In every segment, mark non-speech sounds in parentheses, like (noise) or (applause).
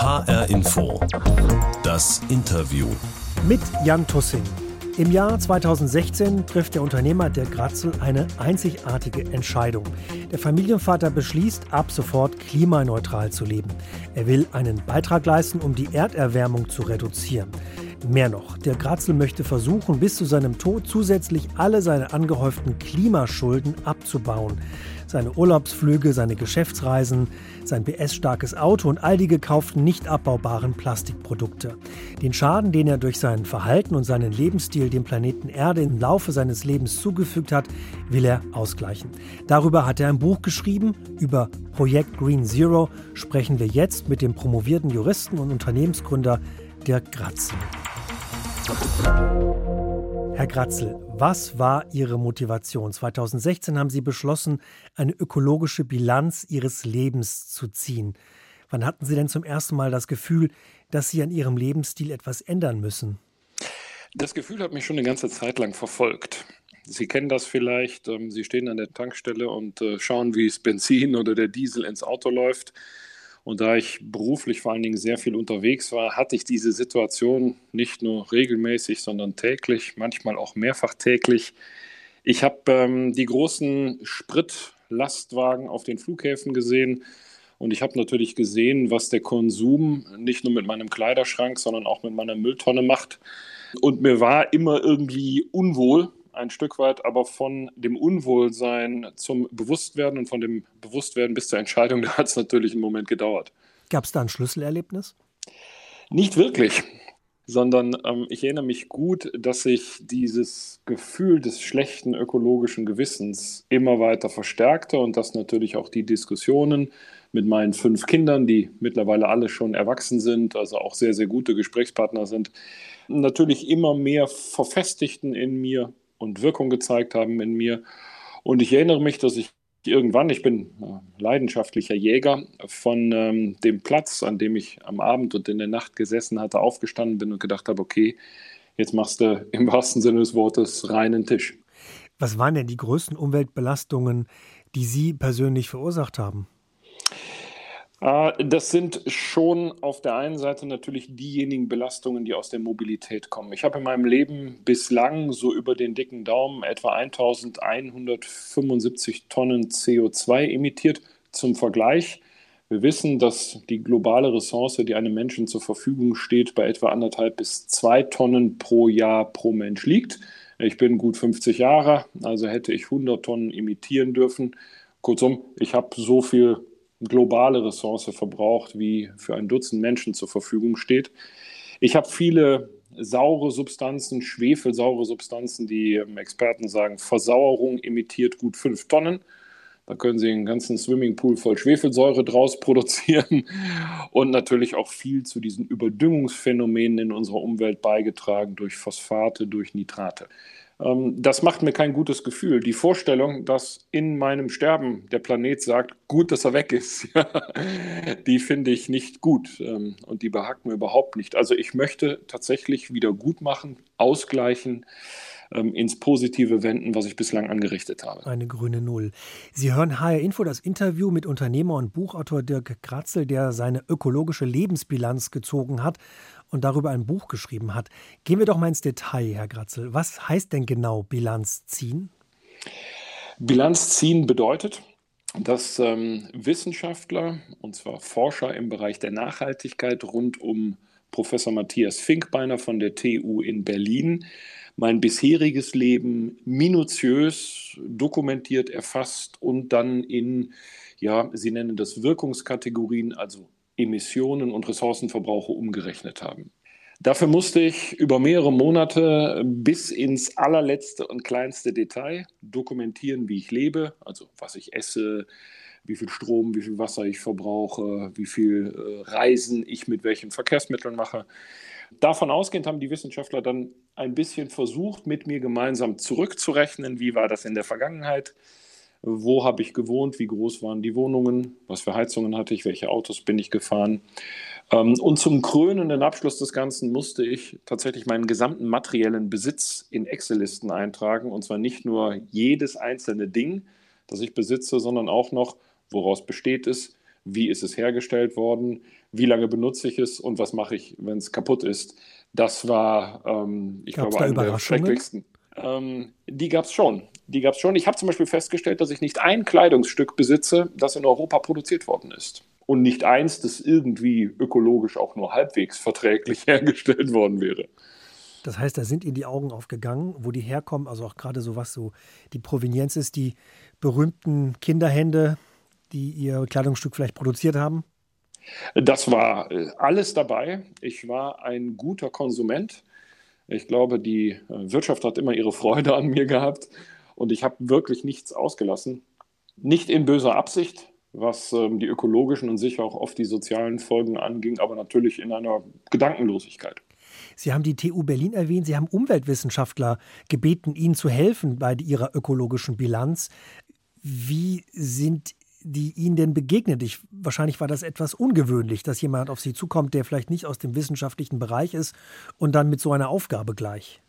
HR Info. Das Interview. Mit Jan Tussing. Im Jahr 2016 trifft der Unternehmer der Gratzel eine einzigartige Entscheidung. Der Familienvater beschließt, ab sofort klimaneutral zu leben. Er will einen Beitrag leisten, um die Erderwärmung zu reduzieren. Mehr noch, der Gratzel möchte versuchen, bis zu seinem Tod zusätzlich alle seine angehäuften Klimaschulden abzubauen. Seine Urlaubsflüge, seine Geschäftsreisen, sein PS-starkes Auto und all die gekauften nicht abbaubaren Plastikprodukte. Den Schaden, den er durch sein Verhalten und seinen Lebensstil dem Planeten Erde im Laufe seines Lebens zugefügt hat, will er ausgleichen. Darüber hat er ein Buch geschrieben. Über Projekt Green Zero sprechen wir jetzt mit dem promovierten Juristen und Unternehmensgründer Dirk Gratzel. Herr Gratzel, was war Ihre Motivation? 2016 haben Sie beschlossen, eine ökologische Bilanz Ihres Lebens zu ziehen. Wann hatten Sie denn zum ersten Mal das Gefühl, dass Sie an Ihrem Lebensstil etwas ändern müssen? Das Gefühl hat mich schon eine ganze Zeit lang verfolgt. Sie kennen das vielleicht. Ähm, Sie stehen an der Tankstelle und äh, schauen, wie das Benzin oder der Diesel ins Auto läuft. Und da ich beruflich vor allen Dingen sehr viel unterwegs war, hatte ich diese Situation nicht nur regelmäßig, sondern täglich, manchmal auch mehrfach täglich. Ich habe ähm, die großen Spritlastwagen auf den Flughäfen gesehen und ich habe natürlich gesehen, was der Konsum nicht nur mit meinem Kleiderschrank, sondern auch mit meiner Mülltonne macht. Und mir war immer irgendwie unwohl, ein Stück weit, aber von dem Unwohlsein zum Bewusstwerden und von dem Bewusstwerden bis zur Entscheidung, (laughs) da hat es natürlich einen Moment gedauert. Gab es da ein Schlüsselerlebnis? Nicht wirklich, sondern ähm, ich erinnere mich gut, dass sich dieses Gefühl des schlechten ökologischen Gewissens immer weiter verstärkte und dass natürlich auch die Diskussionen mit meinen fünf Kindern, die mittlerweile alle schon erwachsen sind, also auch sehr, sehr gute Gesprächspartner sind, natürlich immer mehr verfestigten in mir und Wirkung gezeigt haben in mir. Und ich erinnere mich, dass ich irgendwann, ich bin äh, leidenschaftlicher Jäger, von ähm, dem Platz, an dem ich am Abend und in der Nacht gesessen hatte, aufgestanden bin und gedacht habe, okay, jetzt machst du im wahrsten Sinne des Wortes reinen Tisch. Was waren denn die größten Umweltbelastungen, die Sie persönlich verursacht haben? Äh, das sind schon auf der einen Seite natürlich diejenigen Belastungen, die aus der Mobilität kommen. Ich habe in meinem Leben bislang so über den dicken Daumen etwa 1175 Tonnen CO2 emittiert. Zum Vergleich, wir wissen, dass die globale Ressource, die einem Menschen zur Verfügung steht, bei etwa anderthalb bis zwei Tonnen pro Jahr pro Mensch liegt. Ich bin gut 50 Jahre, also hätte ich 100 Tonnen emittieren dürfen. Kurzum, ich habe so viel globale Ressource verbraucht, wie für ein Dutzend Menschen zur Verfügung steht. Ich habe viele saure Substanzen, schwefelsaure Substanzen, die ähm, Experten sagen, Versauerung emittiert gut fünf Tonnen. Da können Sie einen ganzen Swimmingpool voll Schwefelsäure draus produzieren (laughs) und natürlich auch viel zu diesen Überdüngungsphänomenen in unserer Umwelt beigetragen durch Phosphate, durch Nitrate. Ähm, das macht mir kein gutes Gefühl. Die Vorstellung, dass in meinem Sterben der Planet sagt, gut, dass er weg ist, (laughs) die finde ich nicht gut ähm, und die behagt mir überhaupt nicht. Also ich möchte tatsächlich wieder gut machen, ausgleichen ähm, ins Positive wenden, was ich bislang angerichtet habe. Eine grüne Null. Sie hören HR Info, das Interview mit Unternehmer und Buchautor Dirk Kratzel, der seine ökologische Lebensbilanz gezogen hat und darüber ein Buch geschrieben hat. Gehen wir doch mal ins Detail, Herr Kratzel. Was heißt denn genau Bilanz ziehen? Bilanz ziehen bedeutet, dass ähm, Wissenschaftler, und zwar Forscher im Bereich der Nachhaltigkeit rund um Professor Matthias Finkbeiner von der TU in Berlin, mein bisheriges Leben minutiös dokumentiert, erfasst und dann in, ja, Sie nennen das Wirkungskategorien, also Emissionen und Ressourcenverbrauche umgerechnet haben. Dafür musste ich über mehrere Monate bis ins allerletzte und kleinste Detail dokumentieren, wie ich lebe, also was ich esse, wie viel Strom, wie viel Wasser ich verbrauche, wie viel äh, Reisen ich mit welchen Verkehrsmitteln mache. Davon ausgehend haben die Wissenschaftler dann ein bisschen versucht, mit mir gemeinsam zurückzurechnen, wie war das in der Vergangenheit, wo habe ich gewohnt, wie groß waren die Wohnungen, was für Heizungen hatte ich, welche Autos bin ich gefahren. Ähm, und zum krönenden Abschluss des Ganzen musste ich tatsächlich meinen gesamten materiellen Besitz in Excel-Listen eintragen. Und zwar nicht nur jedes einzelne Ding, das ich besitze, sondern auch noch, woraus besteht es, wie ist es hergestellt worden, wie lange benutze ich es und was mache ich, wenn es kaputt ist. Das war, ähm, ich Gab's glaube, einer der schrecklichsten. Ähm, die gab es schon. Die gab es schon. Ich habe zum Beispiel festgestellt, dass ich nicht ein Kleidungsstück besitze, das in Europa produziert worden ist. Und nicht eins, das irgendwie ökologisch auch nur halbwegs verträglich (laughs) hergestellt worden wäre. Das heißt, da sind Ihnen die Augen aufgegangen, wo die herkommen, also auch gerade so was so die Provenienz ist, die berühmten Kinderhände, die Ihr Kleidungsstück vielleicht produziert haben? Das war äh, alles dabei. Ich war ein guter Konsument. Ich glaube, die äh, Wirtschaft hat immer ihre Freude an mir gehabt und ich habe wirklich nichts ausgelassen. Nicht in böser Absicht, was ähm, die ökologischen und sicher auch oft die sozialen Folgen anging, aber natürlich in einer Gedankenlosigkeit. Sie haben die TU Berlin erwähnt, Sie haben Umweltwissenschaftler gebeten, Ihnen zu helfen bei Ihrer ökologischen Bilanz. Wie sind die Ihnen denn begegnet? Ich, wahrscheinlich war das etwas ungewöhnlich, dass jemand auf Sie zukommt, der vielleicht nicht aus dem wissenschaftlichen Bereich ist und dann mit so einer Aufgabe gleich.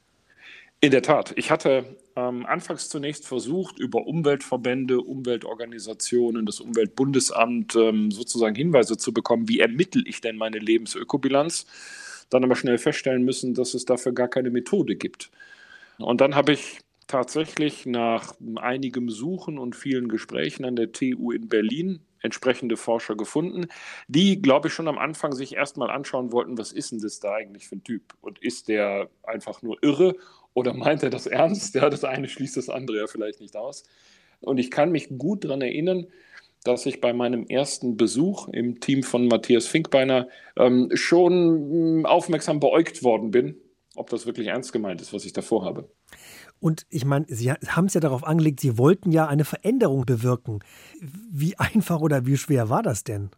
In der Tat. Ich hatte ähm, anfangs zunächst versucht, über Umweltverbände, Umweltorganisationen, das Umweltbundesamt ähm, sozusagen Hinweise zu bekommen, wie ermittle ich denn meine Lebensökobilanz. Dann aber schnell feststellen müssen, dass es dafür gar keine Methode gibt. Und dann habe ich tatsächlich nach einigem Suchen und vielen Gesprächen an der TU in Berlin entsprechende Forscher gefunden, die, glaube ich, schon am Anfang sich erstmal anschauen wollten, was ist denn das da eigentlich für ein Typ? Und ist der einfach nur irre oder meint er das ernst? Ja, das eine schließt das andere ja vielleicht nicht aus. Und ich kann mich gut daran erinnern, dass ich bei meinem ersten Besuch im Team von Matthias Finkbeiner ähm, schon aufmerksam beäugt worden bin, ob das wirklich ernst gemeint ist, was ich da vorhabe. Und ich meine, Sie haben es ja darauf angelegt, Sie wollten ja eine Veränderung bewirken. Wie einfach oder wie schwer war das denn?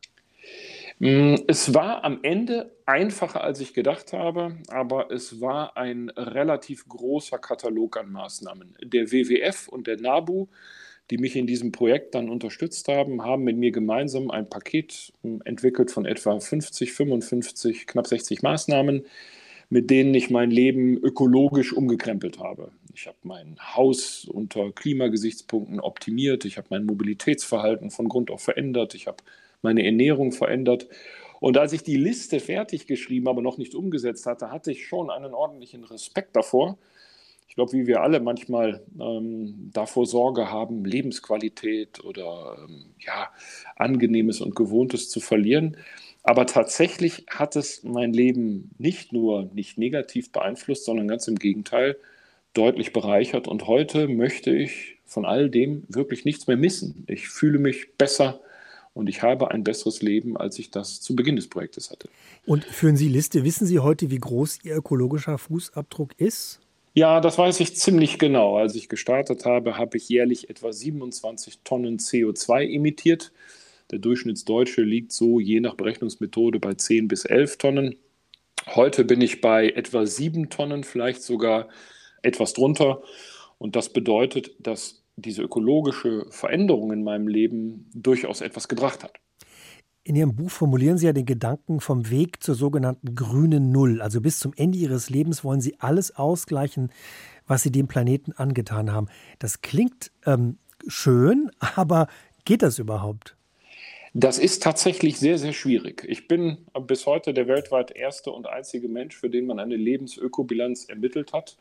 Mm, es war am Ende einfacher, als ich gedacht habe, aber es war ein relativ großer Katalog an Maßnahmen. Der WWF und der NABU, die mich in diesem Projekt dann unterstützt haben, haben mit mir gemeinsam ein Paket mm, entwickelt von etwa 50, 55, knapp 60 Maßnahmen, mit denen ich mein Leben ökologisch umgekrempelt habe. Ich habe mein Haus unter Klimagesichtspunkten optimiert. Ich habe mein Mobilitätsverhalten von Grund auf verändert. Ich habe meine Ernährung verändert. Und als ich die Liste fertig geschrieben, aber noch nicht umgesetzt hatte, hatte ich schon einen ordentlichen Respekt davor. Ich glaube, wie wir alle manchmal ähm, davor Sorge haben, Lebensqualität oder ähm, ja, angenehmes und gewohntes zu verlieren. Aber tatsächlich hat es mein Leben nicht nur nicht negativ beeinflusst, sondern ganz im Gegenteil deutlich bereichert. Und heute möchte ich von all dem wirklich nichts mehr missen. Ich fühle mich besser und ich habe ein besseres Leben, als ich das zu Beginn des Projektes hatte. Und führen Sie Liste, wissen Sie heute, wie groß Ihr ökologischer Fußabdruck ist? Ja, das weiß ich ziemlich genau. Als ich gestartet habe, habe ich jährlich etwa 27 Tonnen CO2 emittiert. Der Durchschnittsdeutsche liegt so je nach Berechnungsmethode bei 10 bis 11 Tonnen. Heute bin ich bei etwa 7 Tonnen, vielleicht sogar etwas drunter. Und das bedeutet, dass diese ökologische Veränderung in meinem Leben durchaus etwas gebracht hat. In Ihrem Buch formulieren Sie ja den Gedanken vom Weg zur sogenannten grünen Null. Also bis zum Ende Ihres Lebens wollen Sie alles ausgleichen, was Sie dem Planeten angetan haben. Das klingt ähm, schön, (laughs) aber geht das überhaupt? Das ist tatsächlich sehr, sehr schwierig. Ich bin bis heute der weltweit erste und einzige Mensch, für den man eine Lebensökobilanz ermittelt hat.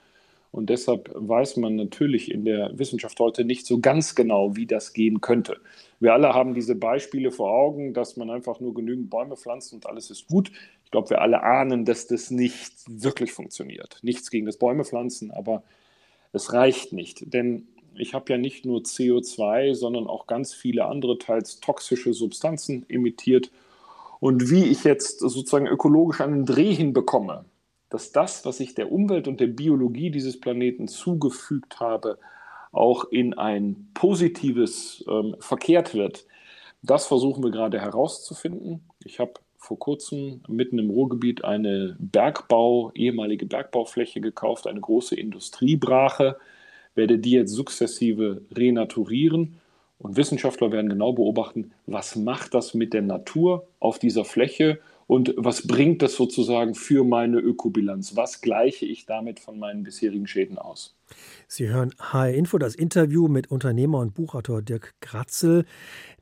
Und deshalb weiß man natürlich in der Wissenschaft heute nicht so ganz genau, wie das gehen könnte. Wir alle haben diese Beispiele vor Augen, dass man einfach nur genügend Bäume pflanzt und alles ist gut. Ich glaube, wir alle ahnen, dass das nicht wirklich funktioniert. Nichts gegen das Bäume pflanzen, aber es reicht nicht. Denn ich habe ja nicht nur CO2, sondern auch ganz viele andere, teils toxische Substanzen emittiert. Und wie ich jetzt sozusagen ökologisch einen Dreh hinbekomme, dass das, was ich der Umwelt und der Biologie dieses Planeten zugefügt habe, auch in ein positives ähm, verkehrt wird. Das versuchen wir gerade herauszufinden. Ich habe vor kurzem mitten im Ruhrgebiet eine Bergbau, ehemalige Bergbaufläche gekauft, eine große Industriebrache, werde die jetzt sukzessive renaturieren und Wissenschaftler werden genau beobachten, was macht das mit der Natur auf dieser Fläche und was bringt das sozusagen für meine Ökobilanz? Was gleiche ich damit von meinen bisherigen Schäden aus? Sie hören HR Info, das Interview mit Unternehmer und Buchautor Dirk Kratzel.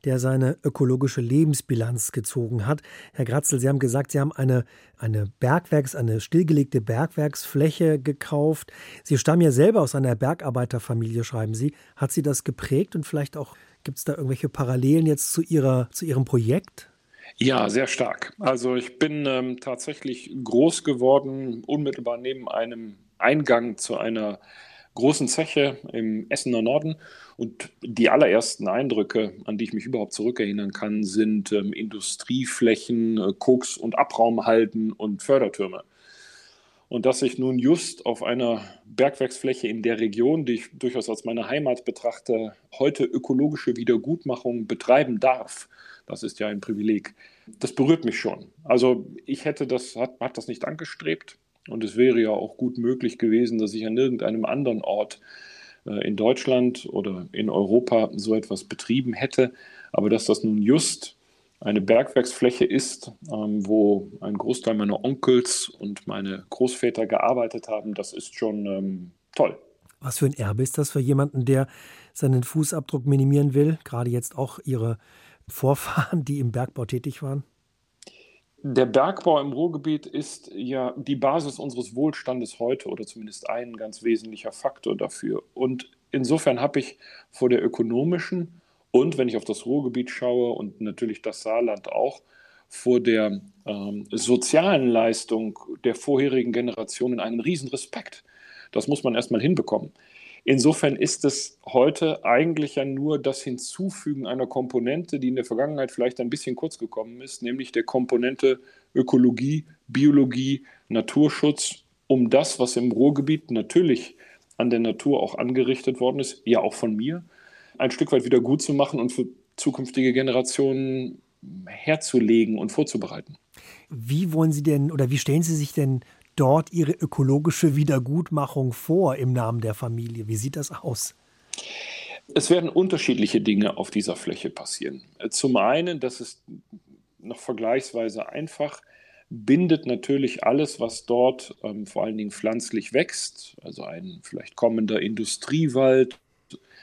der seine ökologische Lebensbilanz gezogen hat. Herr Gratzel, Sie haben gesagt, Sie haben eine, eine Bergwerks-, eine stillgelegte Bergwerksfläche gekauft. Sie stammen ja selber aus einer Bergarbeiterfamilie, schreiben Sie. Hat Sie das geprägt und vielleicht auch gibt es da irgendwelche Parallelen jetzt zu, Ihrer, zu Ihrem Projekt? Ja, sehr stark. Also ich bin ähm, tatsächlich groß geworden, unmittelbar neben einem Eingang zu einer großen Zeche im Essener Norden. Und die allerersten Eindrücke, an die ich mich überhaupt zurückerinnern kann, sind ähm, Industrieflächen, äh, Koks- und Abraumhalden und Fördertürme. Und dass ich nun just auf einer Bergwerksfläche in der Region, die ich durchaus als meine Heimat betrachte, heute ökologische Wiedergutmachung betreiben darf, das ist ja ein Privileg. Das berührt mich schon. Also ich hätte das, hat, hat das nicht angestrebt. Und es wäre ja auch gut möglich gewesen, dass ich an irgendeinem anderen Ort äh, in Deutschland oder in Europa so etwas betrieben hätte. Aber dass das nun just eine Bergwerksfläche ist, ähm, wo ein Großteil meiner Onkels und meine Großväter gearbeitet haben, das ist schon ähm, toll. Was für ein Erbe ist das für jemanden, der seinen Fußabdruck minimieren will? Gerade jetzt auch Ihre Vorfahren, die im Bergbau tätig waren? Der Bergbau im Ruhrgebiet ist ja die Basis unseres Wohlstandes heute oder zumindest ein ganz wesentlicher Faktor dafür. Und insofern habe ich vor der ökonomischen und wenn ich auf das Ruhrgebiet schaue und natürlich das Saarland auch, vor der ähm, sozialen Leistung der vorherigen Generationen einen riesen Respekt. Das muss man erstmal hinbekommen. Insofern ist es heute eigentlich ja nur das Hinzufügen einer Komponente, die in der Vergangenheit vielleicht ein bisschen kurz gekommen ist, nämlich der Komponente Ökologie, Biologie, Naturschutz, um das, was im Ruhrgebiet natürlich an der Natur auch angerichtet worden ist, ja auch von mir, ein Stück weit wieder gut zu machen und für zukünftige Generationen herzulegen und vorzubereiten. Wie wollen Sie denn oder wie stellen Sie sich denn dort ihre ökologische Wiedergutmachung vor im Namen der Familie? Wie sieht das aus? Es werden unterschiedliche Dinge auf dieser Fläche passieren. Zum einen, das ist noch vergleichsweise einfach, bindet natürlich alles, was dort ähm, vor allen Dingen pflanzlich wächst, also ein vielleicht kommender Industriewald,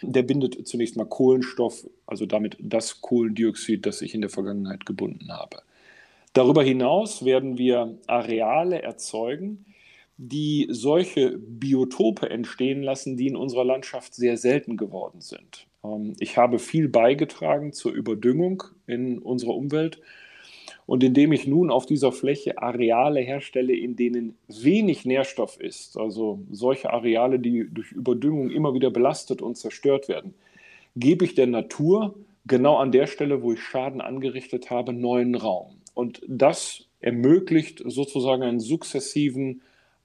der bindet zunächst mal Kohlenstoff, also damit das Kohlendioxid, das ich in der Vergangenheit gebunden habe. Darüber hinaus werden wir Areale erzeugen, die solche Biotope entstehen lassen, die in unserer Landschaft sehr selten geworden sind. Ähm, ich habe viel beigetragen zur Überdüngung in unserer Umwelt. Und indem ich nun auf dieser Fläche Areale herstelle, in denen wenig Nährstoff ist, also solche Areale, die durch Überdüngung immer wieder belastet und zerstört werden, gebe ich der Natur genau an der Stelle, wo ich Schaden angerichtet habe, neuen Raum. Und das ermöglicht sozusagen einen sukzessiven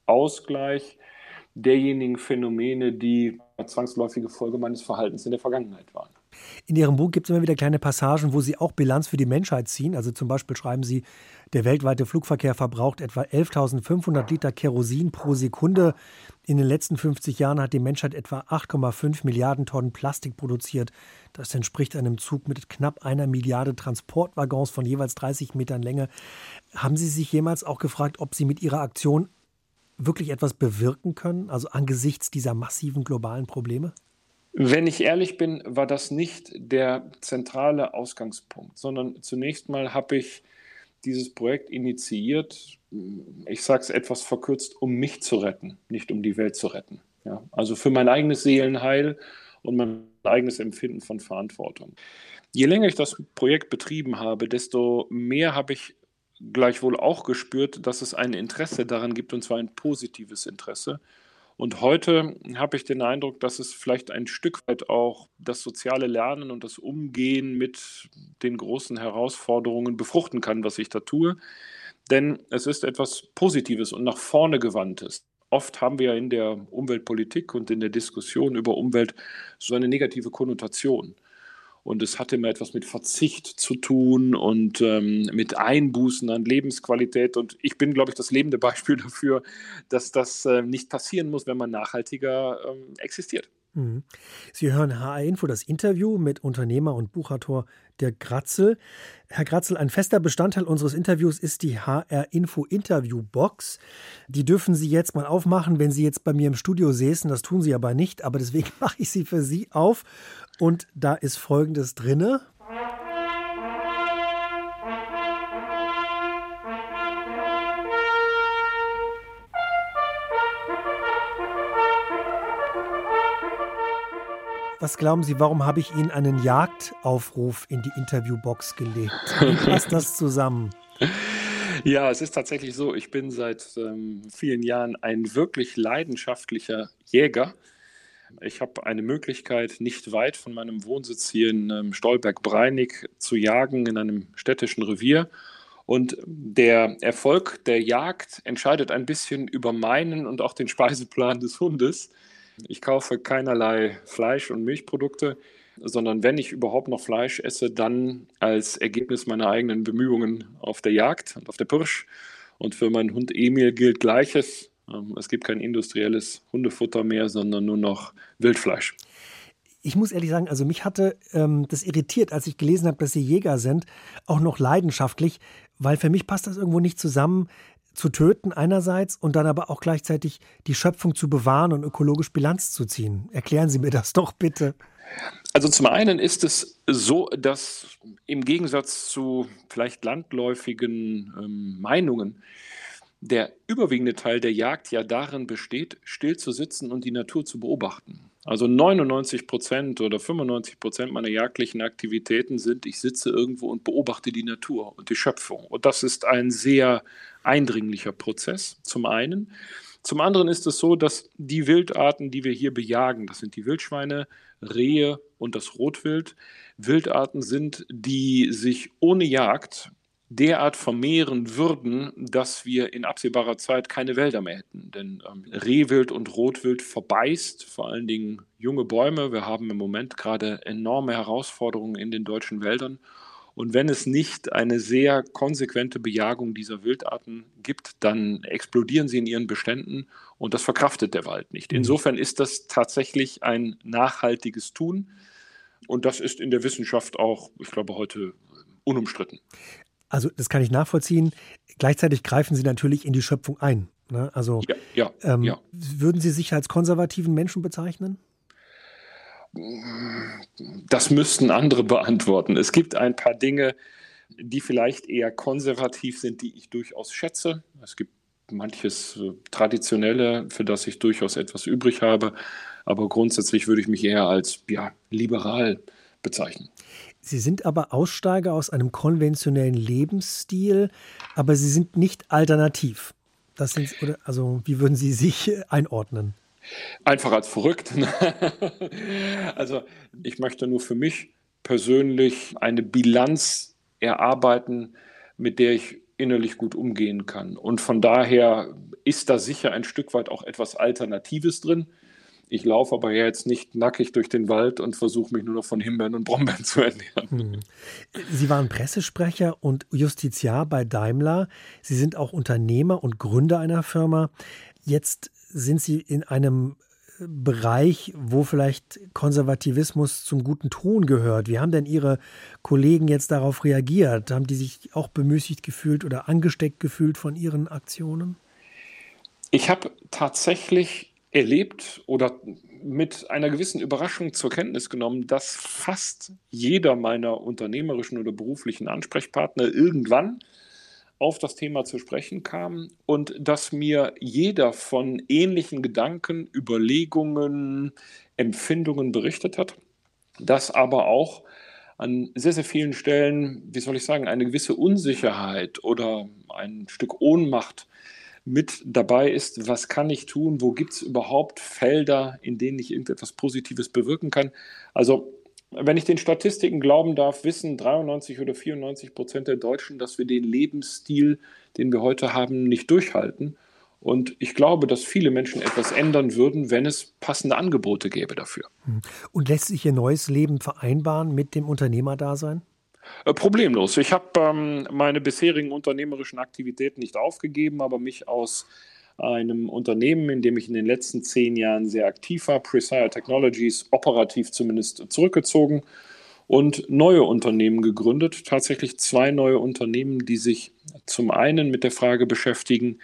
Ausgleich derjenigen Phänomene, die zwangsläufige Folge meines Verhaltens in der Vergangenheit waren. In Ihrem Buch gibt es immer wieder kleine Passagen, wo Sie auch Bilanz für die Menschheit ziehen. Also zum Beispiel schreiben Sie, der weltweite Flugverkehr verbraucht etwa 11.500 Liter Kerosin pro Sekunde. In den letzten 50 Jahren hat die Menschheit etwa 8,5 Milliarden Tonnen Plastik produziert. Das entspricht einem Zug mit knapp einer Milliarde Transportwaggons von jeweils 30 Metern Länge. Haben Sie sich jemals auch gefragt, ob Sie mit Ihrer Aktion wirklich etwas bewirken können, also angesichts dieser massiven globalen Probleme? Wenn ich ehrlich bin, war das nicht der zentrale Ausgangspunkt, sondern zunächst mal habe ich dieses Projekt initiiert, ich sage es etwas verkürzt, um mich zu retten, nicht um die Welt zu retten. Ja, also für mein eigenes Seelenheil und mein eigenes Empfinden von Verantwortung. Je länger ich das Projekt betrieben habe, desto mehr habe ich gleichwohl auch gespürt, dass es ein Interesse daran gibt, und zwar ein positives Interesse. Und heute habe ich den Eindruck, dass es vielleicht ein Stück weit auch das soziale Lernen und das Umgehen mit den großen Herausforderungen befruchten kann, was ich da tue. Denn es ist etwas Positives und nach vorne gewandtes. Oft haben wir in der Umweltpolitik und in der Diskussion über Umwelt so eine negative Konnotation. Und es hat immer etwas mit Verzicht zu tun und ähm, mit Einbußen an Lebensqualität. Und ich bin, glaube ich, das lebende (laughs) Beispiel dafür, dass das äh, nicht passieren muss, wenn man nachhaltiger ähm, existiert. Mhm. Sie hören HR Info, das Interview mit Unternehmer und Buchautor Dirk Gratzel. Herr Gratzel, ein fester Bestandteil unseres Interviews ist die HR Info Interview Box. Die dürfen Sie jetzt mal aufmachen, wenn Sie jetzt bei mir im Studio säßen. Das tun Sie aber nicht, aber deswegen (laughs) mache ich sie für Sie auf. Und da ist Folgendes drinne. Was glauben Sie, warum habe ich Ihnen einen Jagdaufruf in die Interviewbox gelegt? Wie passt das zusammen? (laughs) Ja, es ist tatsächlich so, ich bin seit ähm, vielen Jahren ein wirklich leidenschaftlicher Jäger. Ich habe eine Möglichkeit, nicht weit von meinem Wohnsitz hier in ähm, Stolberg-Breinig zu jagen in einem städtischen Revier. Und der Erfolg der Jagd entscheidet ein bisschen über meinen und auch den Speiseplan des Hundes. Ich kaufe keinerlei Fleisch und Milchprodukte, sondern wenn ich überhaupt noch Fleisch esse, dann als Ergebnis meiner eigenen Bemühungen auf der Jagd und auf der Pirsch. Und für meinen Hund Emil gilt Gleiches. Ähm, es gibt kein industrielles Hundefutter mehr, sondern nur noch Wildfleisch. Ich muss ehrlich sagen, also mich hatte ähm, das irritiert, als ich gelesen habe, dass Sie Jäger sind, auch noch leidenschaftlich, weil für mich passt das irgendwo nicht zusammen, zu töten einerseits und dann aber auch gleichzeitig die Schöpfung zu bewahren und ökologisch Bilanz zu ziehen. Erklären Sie mir das doch bitte. Also zum einen ist es so, dass im Gegensatz zu vielleicht landläufigen ähm, Meinungen der überwiegende Teil der Jagd ja darin besteht, still zu sitzen und die Natur zu beobachten. Also 99 Prozent oder 95 Prozent meiner jagdlichen Aktivitäten sind, ich sitze irgendwo und beobachte die Natur und die Schöpfung. Und das ist ein sehr eindringlicher Prozess, zum einen. Zum anderen ist es so, dass die Wildarten, die wir hier bejagen, das sind die Wildschweine, Rehe und das Rotwild, Wildarten sind, die sich ohne Jagd derart vermehren würden, dass wir in absehbarer Zeit keine Wälder mehr hätten. Denn ähm, Rehwild und Rotwild verbeißt vor allen Dingen junge Bäume. Wir haben im Moment gerade enorme Herausforderungen in den deutschen Wäldern. Und wenn es nicht eine sehr konsequente Bejagung dieser Wildarten gibt, dann explodieren sie in ihren Beständen und das verkraftet der Wald nicht. Mhm. Insofern ist das tatsächlich ein nachhaltiges Tun. Und das ist in der Wissenschaft auch, ich glaube, heute unumstritten. Also das kann ich nachvollziehen. Gleichzeitig greifen Sie natürlich in die Schöpfung ein. Ne? Also ja, ja, ähm, ja. würden Sie sich als konservativen Menschen bezeichnen? Das müssten andere beantworten. Es gibt ein paar Dinge, die vielleicht eher konservativ sind, die ich durchaus schätze. Es gibt manches äh, Traditionelle, für das ich durchaus etwas übrig habe. Aber grundsätzlich würde ich mich eher als ja, liberal bezeichnen. Sie sind aber Aussteiger aus einem konventionellen Lebensstil, aber Sie sind nicht alternativ. Das sind, also, wie würden Sie sich einordnen? Einfach als verrückt. (laughs) also, ich möchte nur für mich persönlich eine Bilanz erarbeiten, mit der ich innerlich gut umgehen kann. Und von daher ist da sicher ein Stück weit auch etwas Alternatives drin. Ich laufe aber jetzt nicht nackig durch den Wald und versuche mich nur noch von Himbeeren und Brombeeren zu ernähren. Hm. Sie waren Pressesprecher und Justiziar bei Daimler. Sie sind auch Unternehmer und Gründer einer Firma. Jetzt sind Sie in einem Bereich, wo vielleicht Konservativismus zum guten Ton gehört. Wie haben denn Ihre Kollegen jetzt darauf reagiert? Haben die sich auch bemüßigt gefühlt oder angesteckt gefühlt von Ihren Aktionen? Ich habe tatsächlich erlebt oder mit einer gewissen Überraschung zur Kenntnis genommen, dass fast jeder meiner unternehmerischen oder beruflichen Ansprechpartner irgendwann auf das Thema zu sprechen kam und dass mir jeder von ähnlichen Gedanken, Überlegungen, Empfindungen berichtet hat, dass aber auch an sehr, sehr vielen Stellen, wie soll ich sagen, eine gewisse Unsicherheit oder ein Stück Ohnmacht mit dabei ist, was kann ich tun, wo gibt es überhaupt Felder, in denen ich irgendetwas Positives bewirken kann. Also wenn ich den Statistiken glauben darf, wissen 93 oder 94 Prozent der Deutschen, dass wir den Lebensstil, den wir heute haben, nicht durchhalten. Und ich glaube, dass viele Menschen etwas ändern würden, wenn es passende Angebote gäbe dafür. Hm. Und lässt sich Ihr neues Leben vereinbaren mit dem Unternehmerdasein? Äh, problemlos. Ich habe ähm, meine bisherigen unternehmerischen Aktivitäten nicht aufgegeben, aber mich aus einem Unternehmen, in dem ich in den letzten zehn Jahren sehr aktiv war, Presire Technologies, operativ zumindest zurückgezogen und neue Unternehmen gegründet. Tatsächlich zwei neue Unternehmen, die sich zum einen mit der Frage beschäftigen,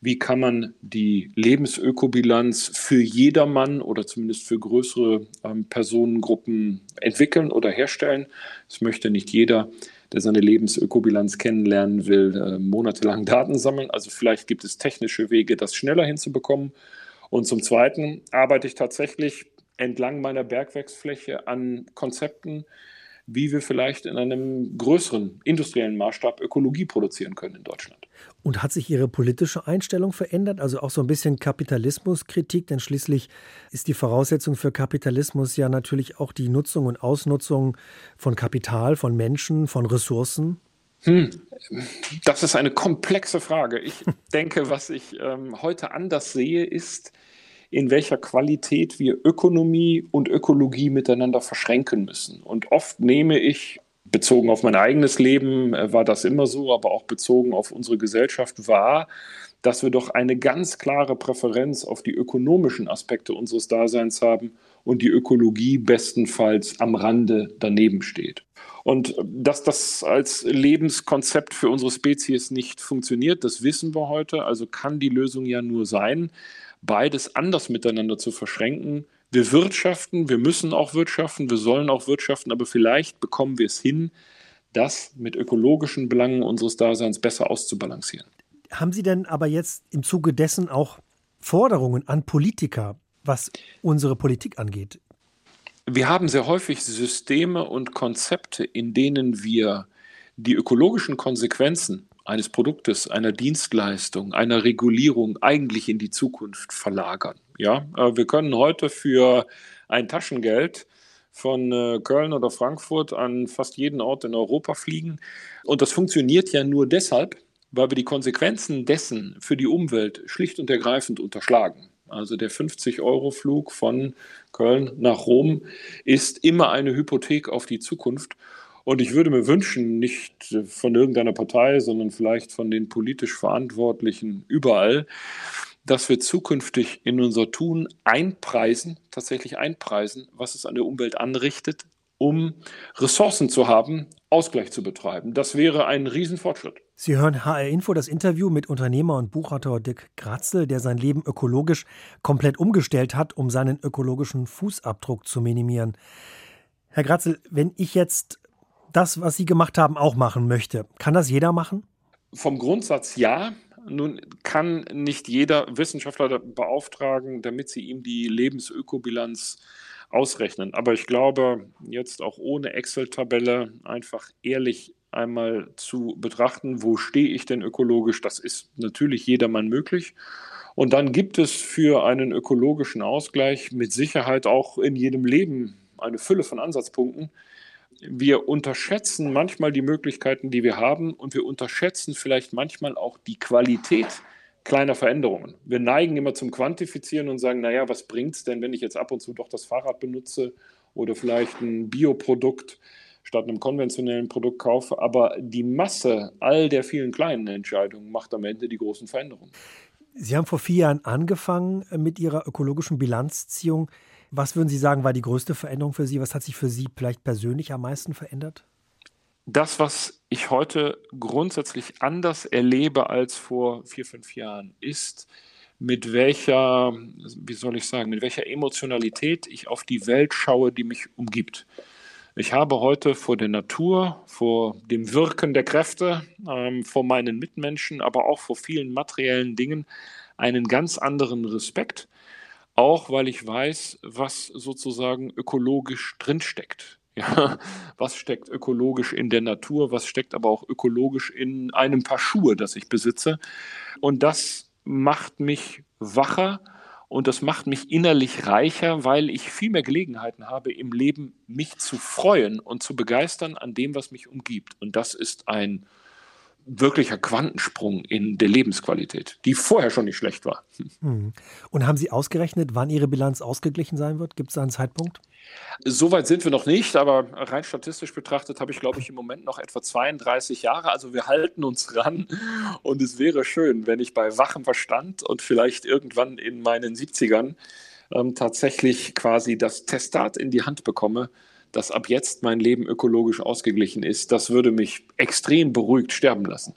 wie kann man die Lebensökobilanz für jedermann oder zumindest für größere ähm, Personengruppen entwickeln oder herstellen. Es möchte nicht jeder, der seine Lebensökobilanz kennenlernen will, äh, monatelang Daten sammeln. Also vielleicht gibt es technische Wege, das schneller hinzubekommen. Und zum Zweiten arbeite ich tatsächlich entlang meiner Bergwerksfläche an Konzepten, wie wir vielleicht in einem größeren industriellen Maßstab Ökologie produzieren können in Deutschland. Und hat sich Ihre politische Einstellung verändert? Also auch so ein bisschen Kapitalismuskritik, denn schließlich ist die Voraussetzung für Kapitalismus ja natürlich auch die Nutzung und Ausnutzung von Kapital, von Menschen, von Ressourcen. Hm, das ist eine komplexe Frage. Ich (laughs) denke, was ich ähm, heute anders sehe, ist, in welcher Qualität wir Ökonomie und Ökologie miteinander verschränken müssen. Und oft nehme ich, bezogen auf mein eigenes Leben äh, war das immer so, aber auch bezogen auf unsere Gesellschaft wahr, dass wir doch eine ganz klare Präferenz auf die ökonomischen Aspekte unseres Daseins haben und die Ökologie bestenfalls am Rande daneben steht. Und dass das als Lebenskonzept für unsere Spezies nicht funktioniert, das wissen wir heute. Also kann die Lösung ja nur sein, beides anders miteinander zu verschränken. Wir wirtschaften, wir müssen auch wirtschaften, wir sollen auch wirtschaften, aber vielleicht bekommen wir es hin, das mit ökologischen Belangen unseres Daseins besser auszubalancieren. Haben Sie denn aber jetzt im Zuge dessen auch Forderungen an Politiker, was unsere Politik angeht? Wir haben sehr häufig Systeme und Konzepte, in denen wir die ökologischen Konsequenzen eines Produktes, einer Dienstleistung, einer Regulierung eigentlich in die Zukunft verlagern. Ja, äh, wir können heute für ein Taschengeld von äh, Köln oder Frankfurt an fast jeden Ort in Europa fliegen. Und das funktioniert ja nur deshalb, weil wir die Konsequenzen dessen für die Umwelt schlicht und ergreifend unterschlagen. Also der 50-Euro-Flug von Köln nach Rom ist immer eine Hypothek auf die Zukunft. Und ich würde mir wünschen, nicht von irgendeiner Partei, sondern vielleicht von den politisch Verantwortlichen überall, dass wir zukünftig in unser Tun einpreisen, tatsächlich einpreisen, was es an der Umwelt anrichtet, um Ressourcen zu haben, Ausgleich zu betreiben. Das wäre ein Riesenfortschritt. Sie hören HR Info, das Interview mit Unternehmer und Buchautor Dick Gratzel, der sein Leben ökologisch komplett umgestellt hat, um seinen ökologischen Fußabdruck zu minimieren. Herr Gratzel, wenn ich jetzt das, was Sie gemacht haben, auch machen möchte. Kann das jeder machen? Vom Grundsatz ja. Nun kann nicht jeder Wissenschaftler beauftragen, damit sie ihm die Lebensökobilanz ausrechnen. Aber ich glaube, jetzt auch ohne Excel-Tabelle einfach ehrlich einmal zu betrachten, wo stehe ich denn ökologisch, das ist natürlich jedermann möglich. Und dann gibt es für einen ökologischen Ausgleich mit Sicherheit auch in jedem Leben eine Fülle von Ansatzpunkten, wir unterschätzen manchmal die Möglichkeiten, die wir haben und wir unterschätzen vielleicht manchmal auch die Qualität kleiner Veränderungen. Wir neigen immer zum Quantifizieren und sagen, naja, was bringt es denn, wenn ich jetzt ab und zu doch das Fahrrad benutze oder vielleicht ein Bioprodukt statt einem konventionellen Produkt kaufe. Aber die Masse all der vielen kleinen Entscheidungen macht am Ende die großen Veränderungen. Sie haben vor vier Jahren angefangen mit Ihrer ökologischen Bilanzziehung. Was würden Sie sagen, war die größte Veränderung für Sie? Was hat sich für Sie vielleicht persönlich am meisten verändert? Das, was ich heute grundsätzlich anders erlebe als vor vier, fünf Jahren, ist, mit welcher, wie soll ich sagen, mit welcher Emotionalität ich auf die Welt schaue, die mich umgibt. Ich habe heute vor der Natur, vor dem Wirken der Kräfte, ähm, vor meinen Mitmenschen, aber auch vor vielen materiellen Dingen einen ganz anderen Respekt auch weil ich weiß, was sozusagen ökologisch drinsteckt. (laughs) Ja, was steckt ökologisch in der Natur, was steckt aber auch ökologisch in einem Paar Schuhe, das ich besitze. Und das macht mich wacher und das macht mich innerlich reicher, weil ich viel mehr Gelegenheiten habe, im Leben mich zu freuen und zu begeistern an dem, was mich umgibt. Und das ist ein wirklicher Quantensprung in der Lebensqualität, die vorher schon nicht schlecht war. Hm. Und haben Sie ausgerechnet, wann Ihre Bilanz ausgeglichen sein wird? Gibt es da einen Zeitpunkt? Soweit sind wir noch nicht, aber rein statistisch betrachtet habe ich, glaube ich, im Moment noch etwa 32 Jahre. Also wir halten uns ran und es wäre schön, wenn ich bei wachem Verstand und vielleicht irgendwann in meinen 70ern ähm, tatsächlich quasi das Testat in die Hand bekomme dass ab jetzt mein Leben ökologisch ausgeglichen ist, das würde mich extrem beruhigt sterben lassen.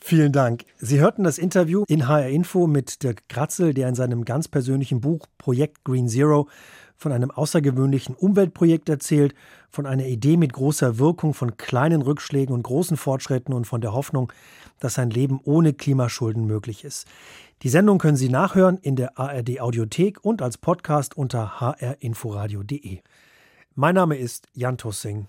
Vielen Dank. Sie hörten das Interview in HR Info mit Dirk Kratzel, der in seinem ganz persönlichen Buch Projekt Green Zero von einem außergewöhnlichen Umweltprojekt erzählt, von einer Idee mit großer Wirkung, von kleinen Rückschlägen und großen Fortschritten und von der Hoffnung, dass ein Leben ohne Klimaschulden möglich ist. Die Sendung können Sie nachhören in der ARD Audiothek und als Podcast unter hrinforadio.de. Mein Name ist Jan Tussing.